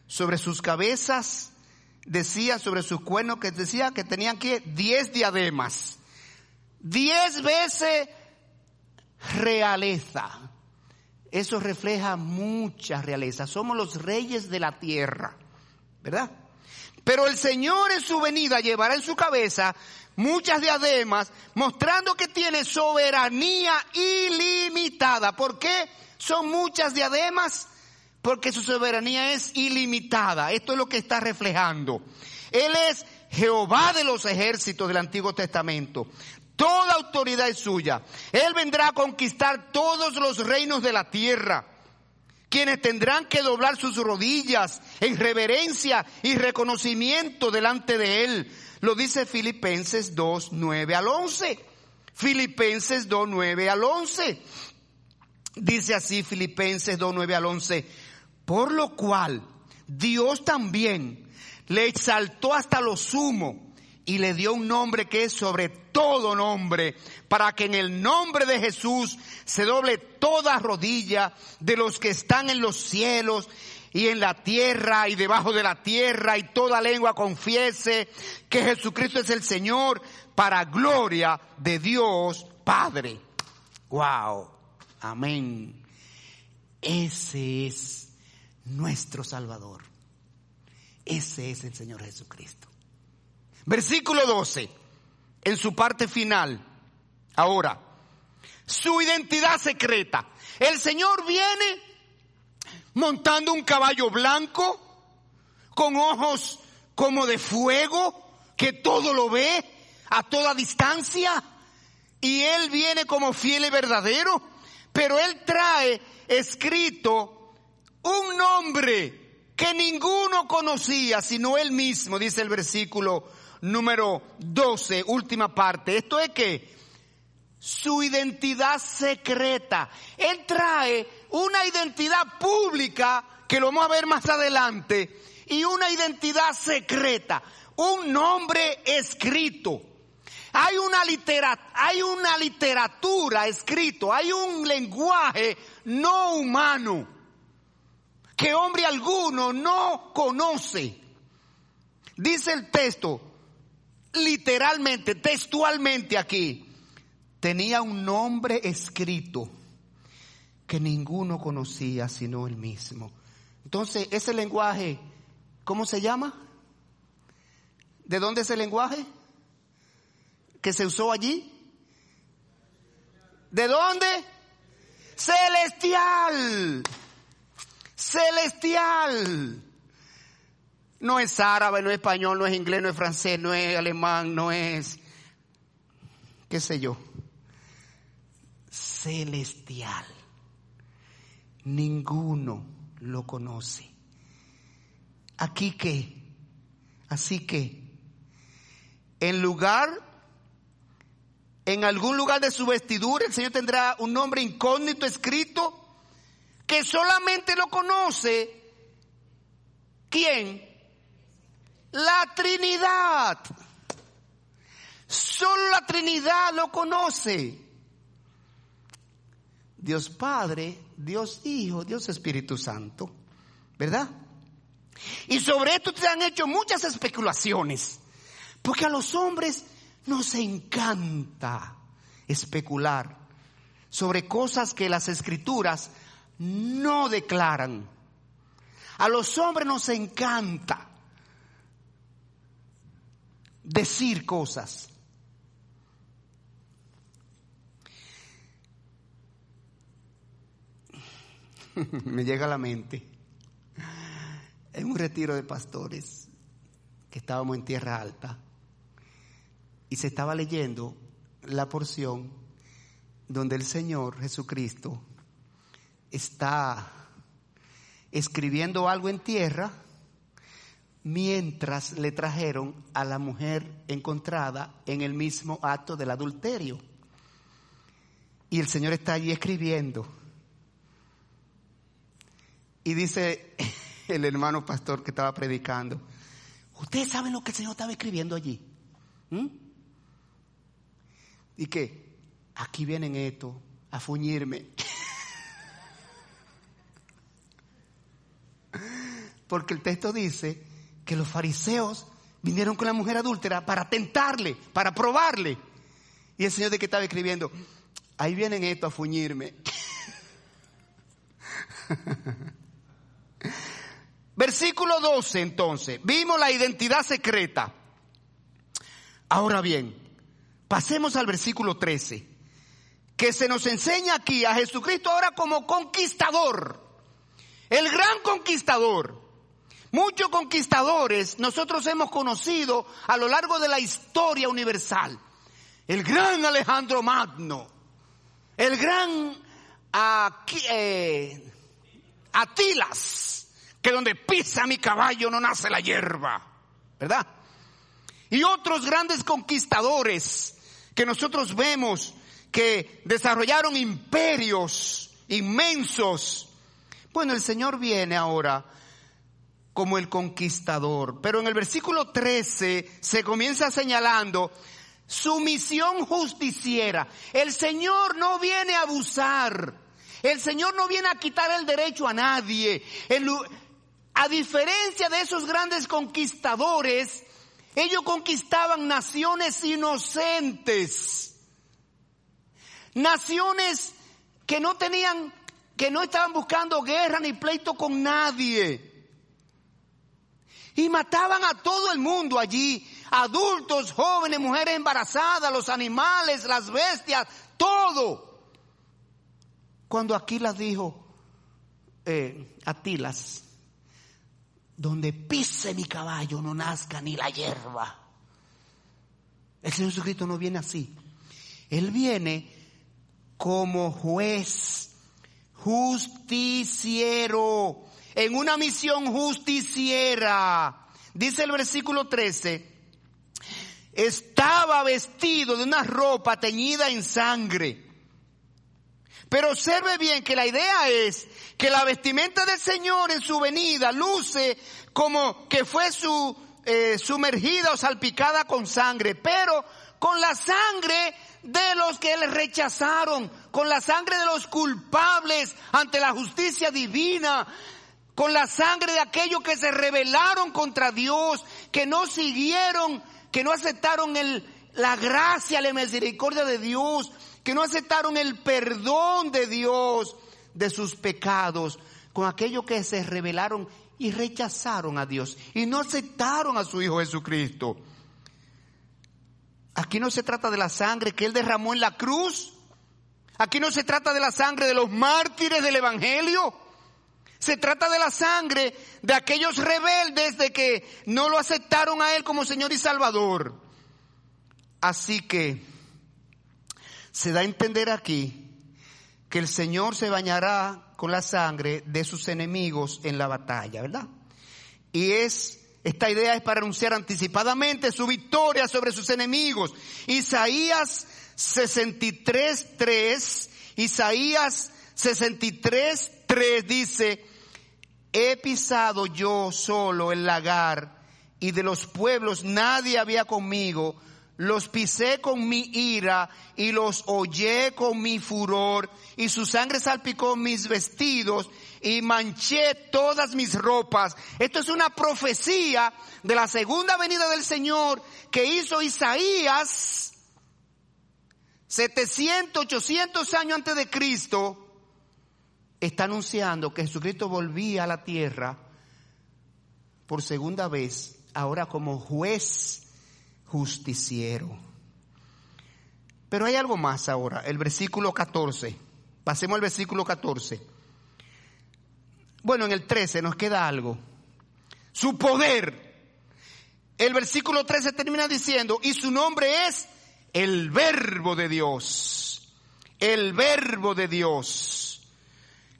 sobre sus cabezas. Decía sobre sus cuernos que decía que tenían que diez diademas. Diez veces realeza. Eso refleja mucha realeza. Somos los reyes de la tierra. ¿Verdad? Pero el Señor en su venida llevará en su cabeza muchas diademas, mostrando que tiene soberanía ilimitada. ¿Por qué son muchas diademas? Porque su soberanía es ilimitada. Esto es lo que está reflejando. Él es Jehová de los ejércitos del Antiguo Testamento. Toda autoridad es suya. Él vendrá a conquistar todos los reinos de la tierra quienes tendrán que doblar sus rodillas en reverencia y reconocimiento delante de Él. Lo dice Filipenses 2, 9 al 11. Filipenses 2, 9 al 11. Dice así Filipenses 2, 9 al 11. Por lo cual Dios también le exaltó hasta lo sumo y le dio un nombre que es sobre todo nombre, para que en el nombre de Jesús se doble toda rodilla de los que están en los cielos y en la tierra y debajo de la tierra y toda lengua confiese que Jesucristo es el Señor para gloria de Dios Padre. Wow. Amén. Ese es nuestro Salvador. Ese es el Señor Jesucristo. Versículo 12, en su parte final. Ahora, su identidad secreta. El Señor viene montando un caballo blanco, con ojos como de fuego, que todo lo ve a toda distancia. Y Él viene como fiel y verdadero pero él trae escrito un nombre que ninguno conocía sino él mismo, dice el versículo número 12, última parte. Esto es que su identidad secreta. Él trae una identidad pública, que lo vamos a ver más adelante, y una identidad secreta, un nombre escrito. Hay una, hay una literatura escrito, hay un lenguaje no humano que hombre alguno no conoce. Dice el texto, literalmente, textualmente aquí, tenía un nombre escrito que ninguno conocía sino él mismo. Entonces, ese lenguaje, ¿cómo se llama? ¿De dónde es el lenguaje que se usó allí? ¿De dónde? Celestial. Celestial. No es árabe, no es español, no es inglés, no es francés, no es alemán, no es, qué sé yo, celestial. Ninguno lo conoce. Aquí que, así que, en lugar, en algún lugar de su vestidura, el Señor tendrá un nombre incógnito escrito que solamente lo conoce. ¿Quién? La Trinidad. Solo la Trinidad lo conoce. Dios Padre, Dios Hijo, Dios Espíritu Santo. ¿Verdad? Y sobre esto se han hecho muchas especulaciones. Porque a los hombres nos encanta especular sobre cosas que las escrituras no declaran. A los hombres nos encanta decir cosas. Me llega a la mente en un retiro de pastores que estábamos en tierra alta y se estaba leyendo la porción donde el Señor Jesucristo está escribiendo algo en tierra mientras le trajeron a la mujer encontrada en el mismo acto del adulterio. Y el Señor está allí escribiendo. Y dice el hermano pastor que estaba predicando, ¿ustedes saben lo que el Señor estaba escribiendo allí? ¿Mm? Y que aquí vienen estos a fuñirme. Porque el texto dice que los fariseos vinieron con la mujer adúltera para tentarle, para probarle. Y el Señor de que estaba escribiendo, ahí vienen estos a fuñirme. Versículo 12 entonces, vimos la identidad secreta. Ahora bien, pasemos al versículo 13, que se nos enseña aquí a Jesucristo ahora como conquistador, el gran conquistador. Muchos conquistadores nosotros hemos conocido a lo largo de la historia universal. El gran Alejandro Magno, el gran eh, Atilas, que donde pisa mi caballo no nace la hierba, ¿verdad? Y otros grandes conquistadores que nosotros vemos que desarrollaron imperios inmensos. Bueno, el Señor viene ahora como el conquistador. Pero en el versículo 13 se comienza señalando su misión justiciera. El Señor no viene a abusar. El Señor no viene a quitar el derecho a nadie. a diferencia de esos grandes conquistadores, ellos conquistaban naciones inocentes. Naciones que no tenían, que no estaban buscando guerra ni pleito con nadie. Y mataban a todo el mundo allí, adultos, jóvenes, mujeres embarazadas, los animales, las bestias, todo. Cuando Aquilas dijo, eh, Atilas, donde pise mi caballo no nazca ni la hierba. El Señor Jesucristo no viene así. Él viene como juez, justiciero, en una misión justiciera. Dice el versículo 13, estaba vestido de una ropa teñida en sangre. Pero observe bien que la idea es que la vestimenta del Señor en su venida luce como que fue su, eh, sumergida o salpicada con sangre, pero con la sangre de los que le rechazaron, con la sangre de los culpables ante la justicia divina, con la sangre de aquellos que se rebelaron contra Dios, que no siguieron, que no aceptaron el, la gracia, la misericordia de Dios, que no aceptaron el perdón de Dios de sus pecados, con aquellos que se rebelaron y rechazaron a Dios y no aceptaron a su Hijo Jesucristo. Aquí no se trata de la sangre que Él derramó en la cruz. Aquí no se trata de la sangre de los mártires del Evangelio. Se trata de la sangre de aquellos rebeldes de que no lo aceptaron a Él como Señor y Salvador. Así que se da a entender aquí que el Señor se bañará con la sangre de sus enemigos en la batalla, ¿verdad? Y es esta idea es para anunciar anticipadamente su victoria sobre sus enemigos. Isaías 63.3, Isaías 63.3 dice, he pisado yo solo el lagar y de los pueblos nadie había conmigo. Los pisé con mi ira y los hollé con mi furor y su sangre salpicó mis vestidos y manché todas mis ropas. Esto es una profecía de la segunda venida del Señor que hizo Isaías 700, 800 años antes de Cristo. Está anunciando que Jesucristo volvía a la tierra por segunda vez, ahora como juez justiciero. Pero hay algo más ahora, el versículo 14. Pasemos al versículo 14. Bueno, en el 13 nos queda algo. Su poder. El versículo 13 termina diciendo, y su nombre es el verbo de Dios. El verbo de Dios.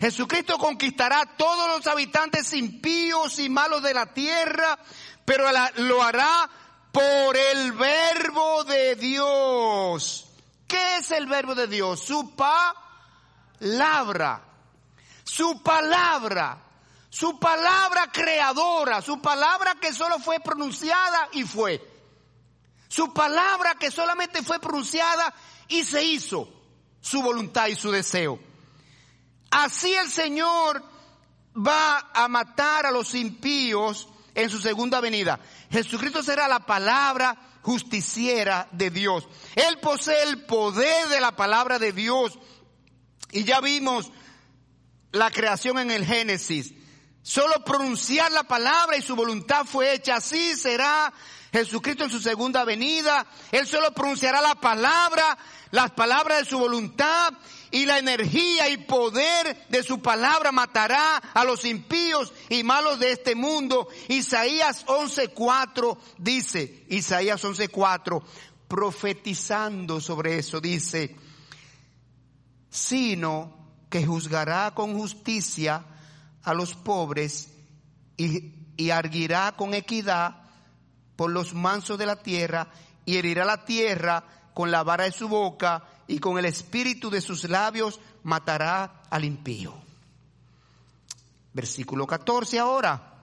Jesucristo conquistará todos los habitantes impíos y malos de la tierra, pero lo hará por el verbo de Dios. ¿Qué es el verbo de Dios? Su palabra su palabra, su palabra creadora, su palabra que solo fue pronunciada y fue. Su palabra que solamente fue pronunciada y se hizo su voluntad y su deseo. Así el Señor va a matar a los impíos en su segunda venida. Jesucristo será la palabra justiciera de Dios. Él posee el poder de la palabra de Dios. Y ya vimos la creación en el Génesis. Solo pronunciar la palabra y su voluntad fue hecha. Así será Jesucristo en su segunda venida. Él solo pronunciará la palabra, las palabras de su voluntad y la energía y poder de su palabra matará a los impíos y malos de este mundo. Isaías 11.4 dice, Isaías 11.4, profetizando sobre eso, dice, sino que juzgará con justicia a los pobres y, y arguirá con equidad por los mansos de la tierra y herirá la tierra con la vara de su boca y con el espíritu de sus labios matará al impío. Versículo 14 ahora.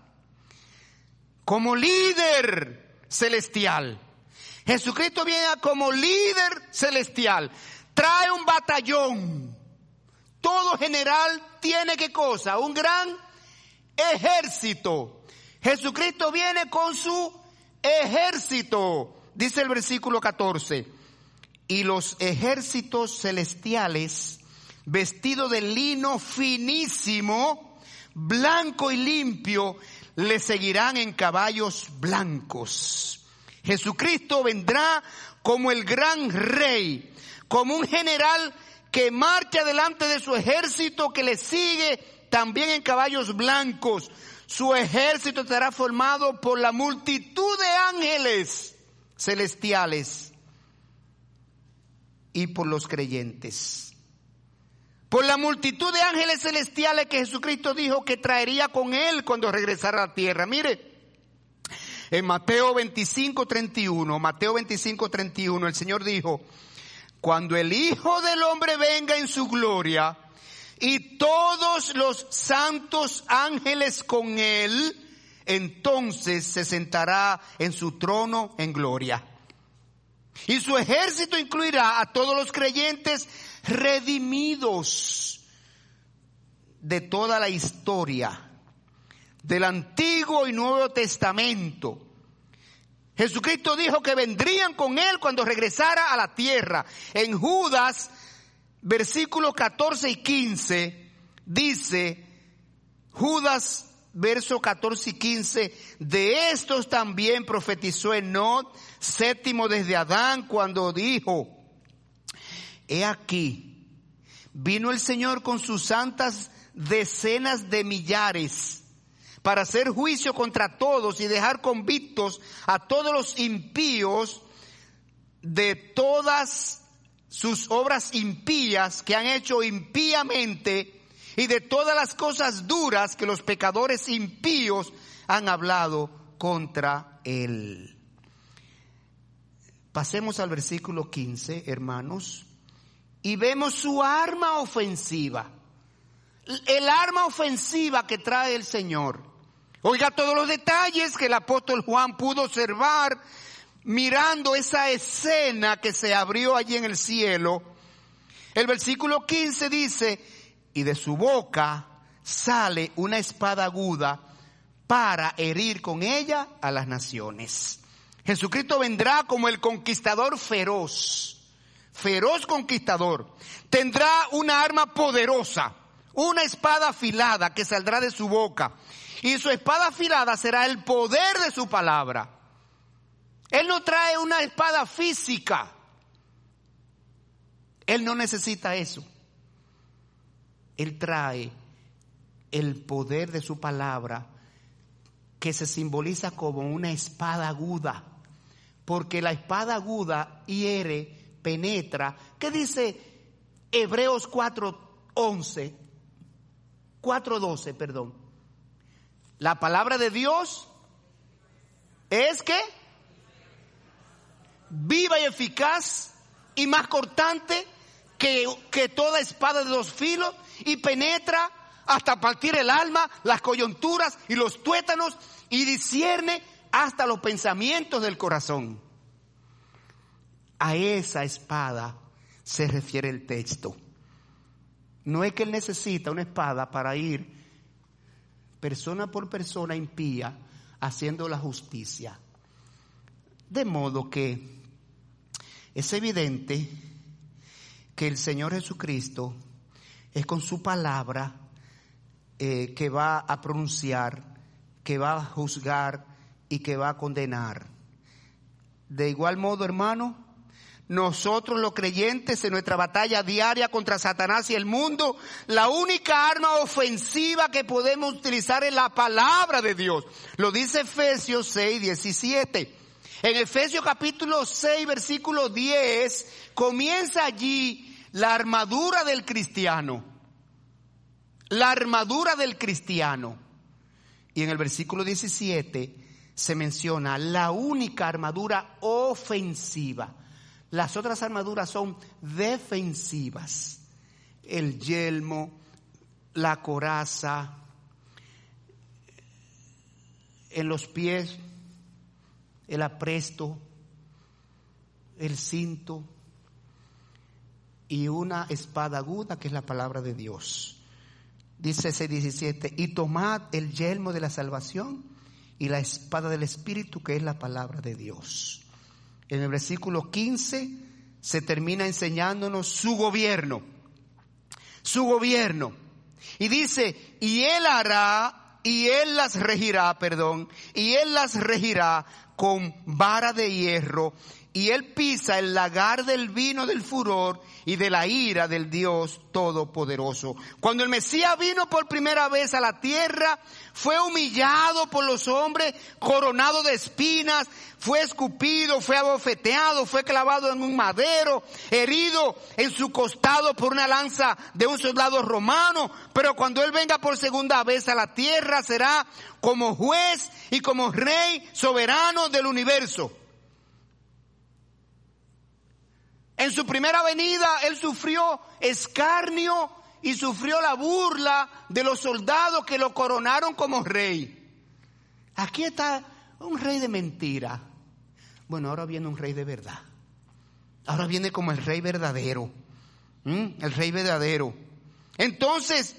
Como líder celestial. Jesucristo viene como líder celestial. Trae un batallón todo general tiene qué cosa? Un gran ejército. Jesucristo viene con su ejército, dice el versículo 14. Y los ejércitos celestiales, vestidos de lino finísimo, blanco y limpio, le seguirán en caballos blancos. Jesucristo vendrá como el gran rey, como un general que marcha delante de su ejército que le sigue también en caballos blancos. Su ejército estará formado por la multitud de ángeles celestiales y por los creyentes. por la multitud de ángeles celestiales que Jesucristo dijo que traería con él cuando regresara a la tierra. Mire, en Mateo 25, 31, Mateo 25, 31, el Señor dijo, cuando el Hijo del Hombre venga en su gloria y todos los santos ángeles con él, entonces se sentará en su trono en gloria. Y su ejército incluirá a todos los creyentes redimidos de toda la historia, del Antiguo y Nuevo Testamento. Jesucristo dijo que vendrían con él cuando regresara a la tierra. En Judas, versículos 14 y 15, dice, Judas, verso 14 y 15, de estos también profetizó Enoch, séptimo desde Adán, cuando dijo, He aquí, vino el Señor con sus santas decenas de millares para hacer juicio contra todos y dejar convictos a todos los impíos de todas sus obras impías que han hecho impíamente y de todas las cosas duras que los pecadores impíos han hablado contra él. Pasemos al versículo 15, hermanos y vemos su arma ofensiva. El arma ofensiva que trae el Señor. Oiga todos los detalles que el apóstol Juan pudo observar mirando esa escena que se abrió allí en el cielo. El versículo 15 dice, y de su boca sale una espada aguda para herir con ella a las naciones. Jesucristo vendrá como el conquistador feroz feroz conquistador, tendrá una arma poderosa, una espada afilada que saldrá de su boca. Y su espada afilada será el poder de su palabra. Él no trae una espada física. Él no necesita eso. Él trae el poder de su palabra que se simboliza como una espada aguda. Porque la espada aguda hiere penetra. ¿Qué dice Hebreos 4:11? 4:12, perdón. La palabra de Dios es que viva y eficaz y más cortante que, que toda espada de dos filos y penetra hasta partir el alma, las coyunturas y los tuétanos y discierne hasta los pensamientos del corazón. A esa espada se refiere el texto. No es que él necesita una espada para ir persona por persona impía haciendo la justicia. De modo que es evidente que el Señor Jesucristo es con su palabra eh, que va a pronunciar, que va a juzgar y que va a condenar. De igual modo, hermano, nosotros los creyentes en nuestra batalla diaria contra Satanás y el mundo, la única arma ofensiva que podemos utilizar es la palabra de Dios. Lo dice Efesios 6, 17. En Efesios capítulo 6, versículo 10, comienza allí la armadura del cristiano. La armadura del cristiano. Y en el versículo 17 se menciona la única armadura ofensiva las otras armaduras son defensivas. El yelmo, la coraza, en los pies, el apresto, el cinto y una espada aguda que es la palabra de Dios. Dice ese 17, y tomad el yelmo de la salvación y la espada del Espíritu que es la palabra de Dios. En el versículo 15 se termina enseñándonos su gobierno. Su gobierno. Y dice, y él hará, y él las regirá, perdón, y él las regirá con vara de hierro y él pisa el lagar del vino del furor y de la ira del Dios Todopoderoso. Cuando el Mesías vino por primera vez a la tierra, fue humillado por los hombres, coronado de espinas, fue escupido, fue abofeteado, fue clavado en un madero, herido en su costado por una lanza de un soldado romano, pero cuando él venga por segunda vez a la tierra será como juez y como rey soberano del universo. En su primera venida él sufrió escarnio y sufrió la burla de los soldados que lo coronaron como rey. Aquí está un rey de mentira. Bueno, ahora viene un rey de verdad. Ahora viene como el rey verdadero. El rey verdadero. Entonces,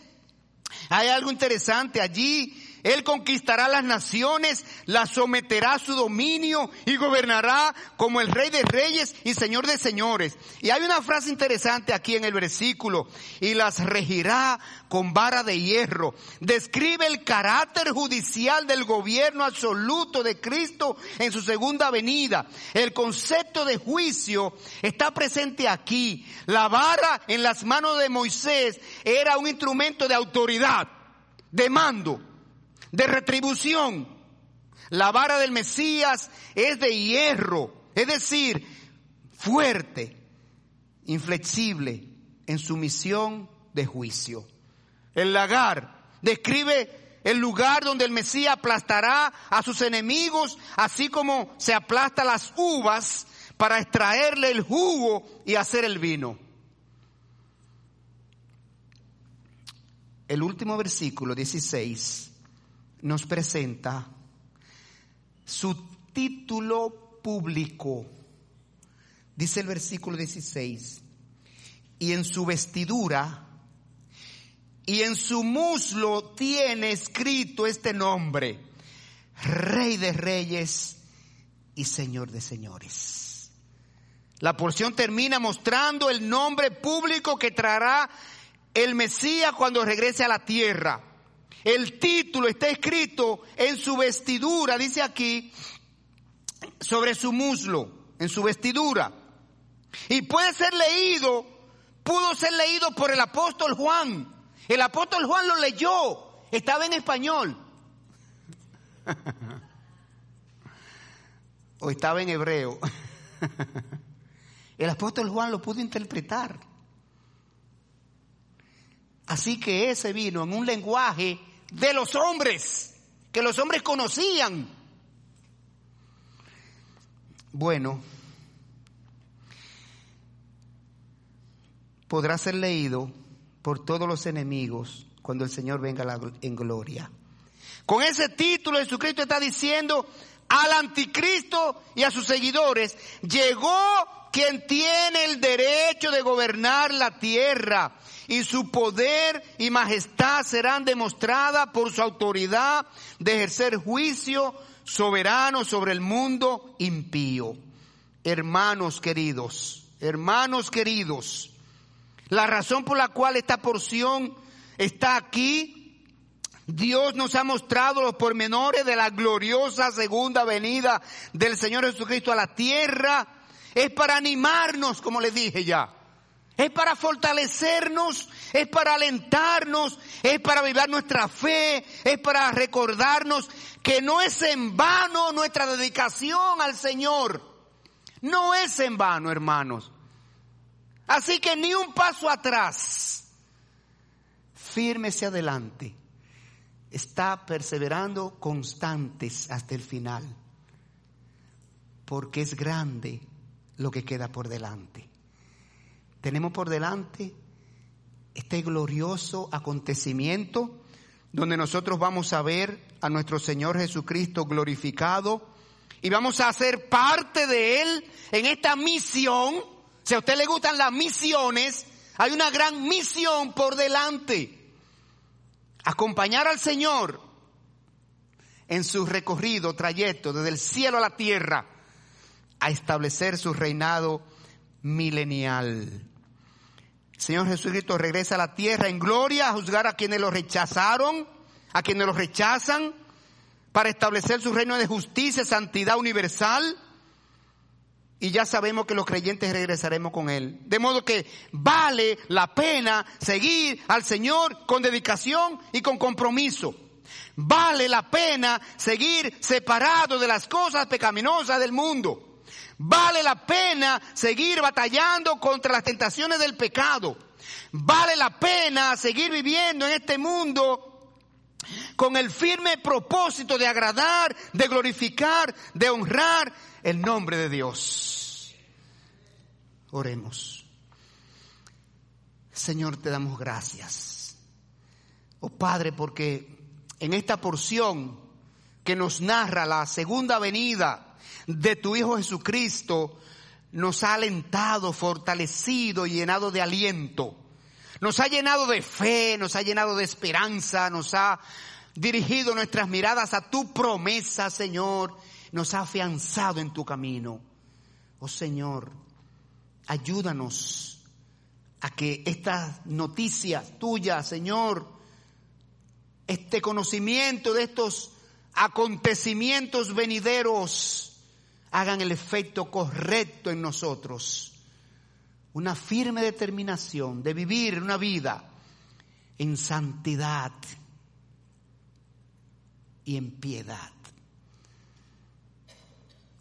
hay algo interesante allí él conquistará las naciones, las someterá a su dominio y gobernará como el rey de reyes y señor de señores. Y hay una frase interesante aquí en el versículo, y las regirá con vara de hierro. Describe el carácter judicial del gobierno absoluto de Cristo en su segunda venida. El concepto de juicio está presente aquí. La vara en las manos de Moisés era un instrumento de autoridad, de mando de retribución. La vara del Mesías es de hierro, es decir, fuerte, inflexible en su misión de juicio. El lagar describe el lugar donde el Mesías aplastará a sus enemigos, así como se aplasta las uvas para extraerle el jugo y hacer el vino. El último versículo 16 nos presenta su título público. Dice el versículo 16, y en su vestidura y en su muslo tiene escrito este nombre, Rey de Reyes y Señor de Señores. La porción termina mostrando el nombre público que traerá el Mesías cuando regrese a la tierra. El título está escrito en su vestidura, dice aquí, sobre su muslo, en su vestidura. Y puede ser leído, pudo ser leído por el apóstol Juan. El apóstol Juan lo leyó, estaba en español. o estaba en hebreo. el apóstol Juan lo pudo interpretar. Así que ese vino en un lenguaje de los hombres, que los hombres conocían. Bueno, podrá ser leído por todos los enemigos cuando el Señor venga en gloria. Con ese título Jesucristo está diciendo al anticristo y a sus seguidores, llegó quien tiene el derecho de gobernar la tierra y su poder y majestad serán demostradas por su autoridad de ejercer juicio soberano sobre el mundo impío. Hermanos queridos, hermanos queridos, la razón por la cual esta porción está aquí, Dios nos ha mostrado los pormenores de la gloriosa segunda venida del Señor Jesucristo a la tierra, es para animarnos, como les dije ya, es para fortalecernos, es para alentarnos, es para vivir nuestra fe, es para recordarnos que no es en vano nuestra dedicación al Señor. No es en vano, hermanos. Así que ni un paso atrás. Fírmese adelante. Está perseverando constantes hasta el final. Porque es grande lo que queda por delante. Tenemos por delante este glorioso acontecimiento donde nosotros vamos a ver a nuestro Señor Jesucristo glorificado y vamos a ser parte de Él en esta misión. Si a usted le gustan las misiones, hay una gran misión por delante. Acompañar al Señor en su recorrido, trayecto desde el cielo a la tierra, a establecer su reinado milenial. Señor Jesucristo regresa a la tierra en gloria a juzgar a quienes lo rechazaron, a quienes lo rechazan, para establecer su reino de justicia, santidad universal. y ya sabemos que los creyentes regresaremos con Él. De modo que vale la pena seguir al Señor con dedicación y con compromiso. Vale la pena seguir separado de las cosas pecaminosas del mundo. Vale la pena seguir batallando contra las tentaciones del pecado. Vale la pena seguir viviendo en este mundo con el firme propósito de agradar, de glorificar, de honrar el nombre de Dios. Oremos. Señor, te damos gracias. Oh Padre, porque en esta porción que nos narra la segunda venida de tu Hijo Jesucristo, nos ha alentado, fortalecido y llenado de aliento. Nos ha llenado de fe, nos ha llenado de esperanza, nos ha dirigido nuestras miradas a tu promesa, Señor, nos ha afianzado en tu camino. Oh Señor, ayúdanos a que estas noticias tuyas, Señor, este conocimiento de estos acontecimientos venideros hagan el efecto correcto en nosotros. Una firme determinación de vivir una vida en santidad y en piedad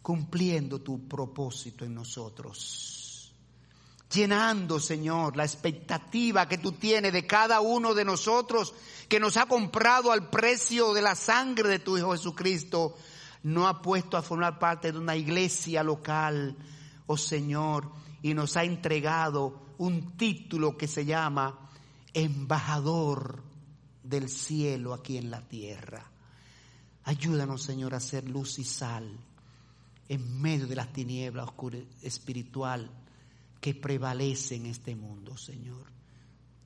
cumpliendo tu propósito en nosotros. Llenando, Señor, la expectativa que tú tienes de cada uno de nosotros que nos ha comprado al precio de la sangre de tu Hijo Jesucristo, no ha puesto a formar parte de una iglesia local, oh Señor, y nos ha entregado un título que se llama embajador del cielo aquí en la tierra. Ayúdanos, Señor, a ser luz y sal en medio de las tinieblas espiritual que prevalece en este mundo, Señor.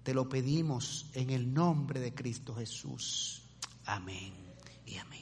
Te lo pedimos en el nombre de Cristo Jesús. Amén y amén.